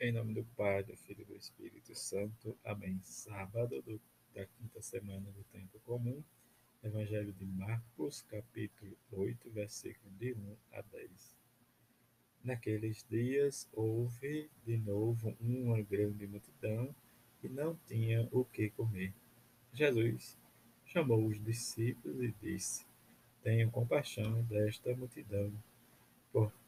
Em nome do Pai, do Filho e do Espírito Santo. Amém. Sábado do, da quinta semana do Tempo Comum. Evangelho de Marcos, capítulo 8, versículo de 1 a 10. Naqueles dias houve de novo uma grande multidão e não tinha o que comer. Jesus chamou os discípulos e disse: Tenho compaixão desta multidão, porque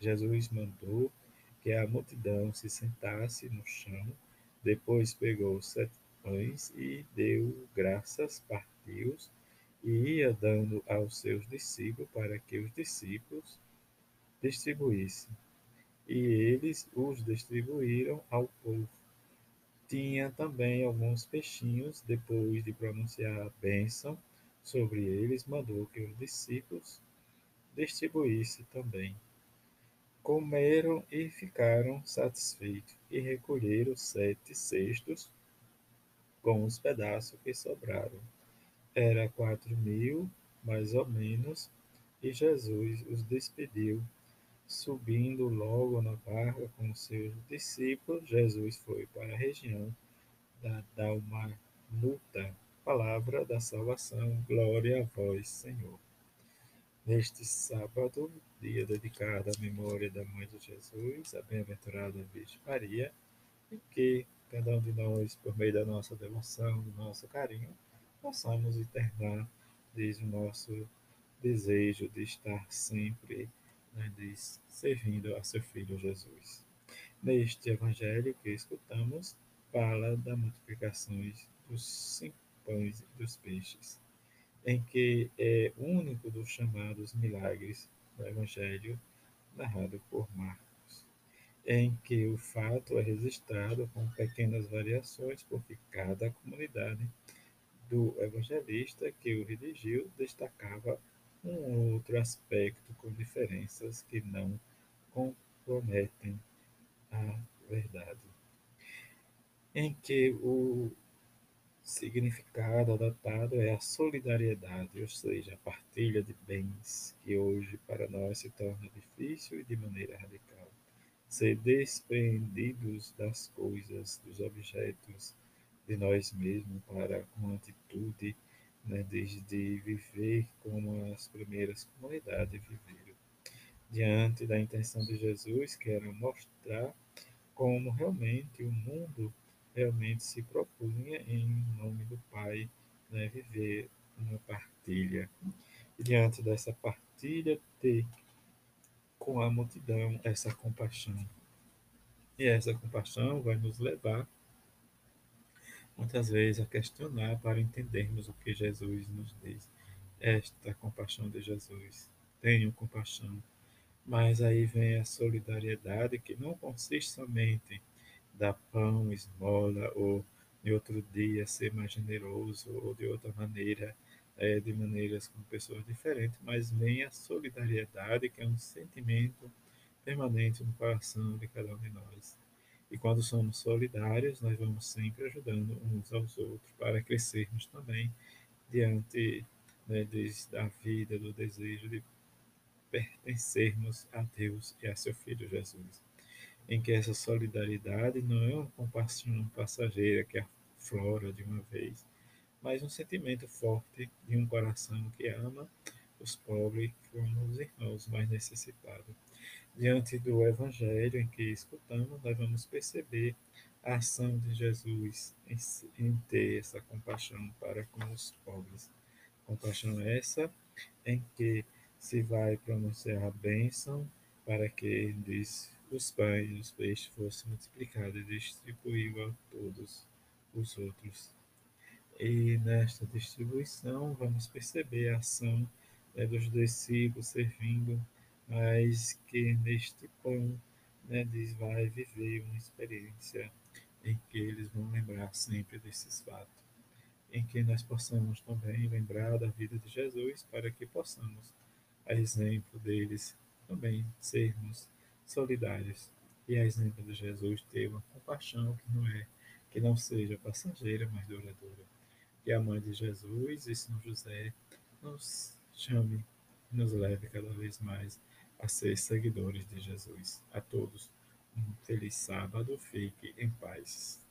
Jesus mandou que a multidão se sentasse no chão, depois pegou sete pães e deu graças, partiu-os e ia dando aos seus discípulos para que os discípulos distribuíssem. E eles os distribuíram ao povo. Tinha também alguns peixinhos, depois de pronunciar a bênção sobre eles, mandou que os discípulos distribuíssem também. Comeram e ficaram satisfeitos, e recolheram sete cestos com os pedaços que sobraram. Era quatro mil, mais ou menos, e Jesus os despediu. Subindo logo na barca com seus discípulos, Jesus foi para a região da Dalmanuta. Palavra da salvação, glória a vós, Senhor. Neste sábado, dia dedicado à memória da Mãe de Jesus, a bem-aventurada Virgem Maria, e que cada um de nós, por meio da nossa devoção, do nosso carinho, possamos internar desde o nosso desejo de estar sempre né, de, servindo a seu Filho Jesus. Neste Evangelho que escutamos, fala da multiplicação dos cinco pães e dos peixes em que é único dos chamados milagres do Evangelho narrado por Marcos, em que o fato é registrado com pequenas variações, porque cada comunidade do evangelista que o redigiu destacava um outro aspecto com diferenças que não comprometem a verdade. Em que o significado adotado é a solidariedade, ou seja, a partilha de bens, que hoje para nós se torna difícil e de maneira radical. Ser desprendidos das coisas, dos objetos, de nós mesmos, para com atitude né, de viver como as primeiras comunidades viveram. Diante da intenção de Jesus, que era mostrar como realmente o mundo realmente se propunha, em nome do Pai, né, viver uma partilha. E diante dessa partilha, ter com a multidão essa compaixão. E essa compaixão vai nos levar, muitas vezes, a questionar para entendermos o que Jesus nos diz. Esta compaixão de Jesus. Tenham compaixão. Mas aí vem a solidariedade, que não consiste somente dar pão, esmola, ou em outro dia ser mais generoso, ou de outra maneira, é, de maneiras com pessoas diferentes, mas vem a solidariedade, que é um sentimento permanente no coração de cada um de nós. E quando somos solidários, nós vamos sempre ajudando uns aos outros para crescermos também diante né, da vida, do desejo de pertencermos a Deus e a seu Filho Jesus em que essa solidariedade não é uma compaixão passageira que aflora de uma vez, mas um sentimento forte de um coração que ama os pobres como os irmãos mais necessitados. Diante do Evangelho em que escutamos, nós vamos perceber a ação de Jesus em, ter essa compaixão para com os pobres. Compaixão essa em que se vai pronunciar a bênção para que diz os pães os peixes fossem multiplicados e distribuiu a todos os outros. E nesta distribuição vamos perceber a ação né, dos discípulos servindo, mas que neste pão né, diz, vai viver uma experiência em que eles vão lembrar sempre desses fatos, em que nós possamos também lembrar da vida de Jesus para que possamos, a exemplo deles, também sermos solidários e a exemplo de Jesus ter uma compaixão que não é que não seja passageira, mas duradoura. Que a mãe de Jesus e São José nos chame, nos leve cada vez mais a ser seguidores de Jesus. A todos, um feliz sábado, fique em paz.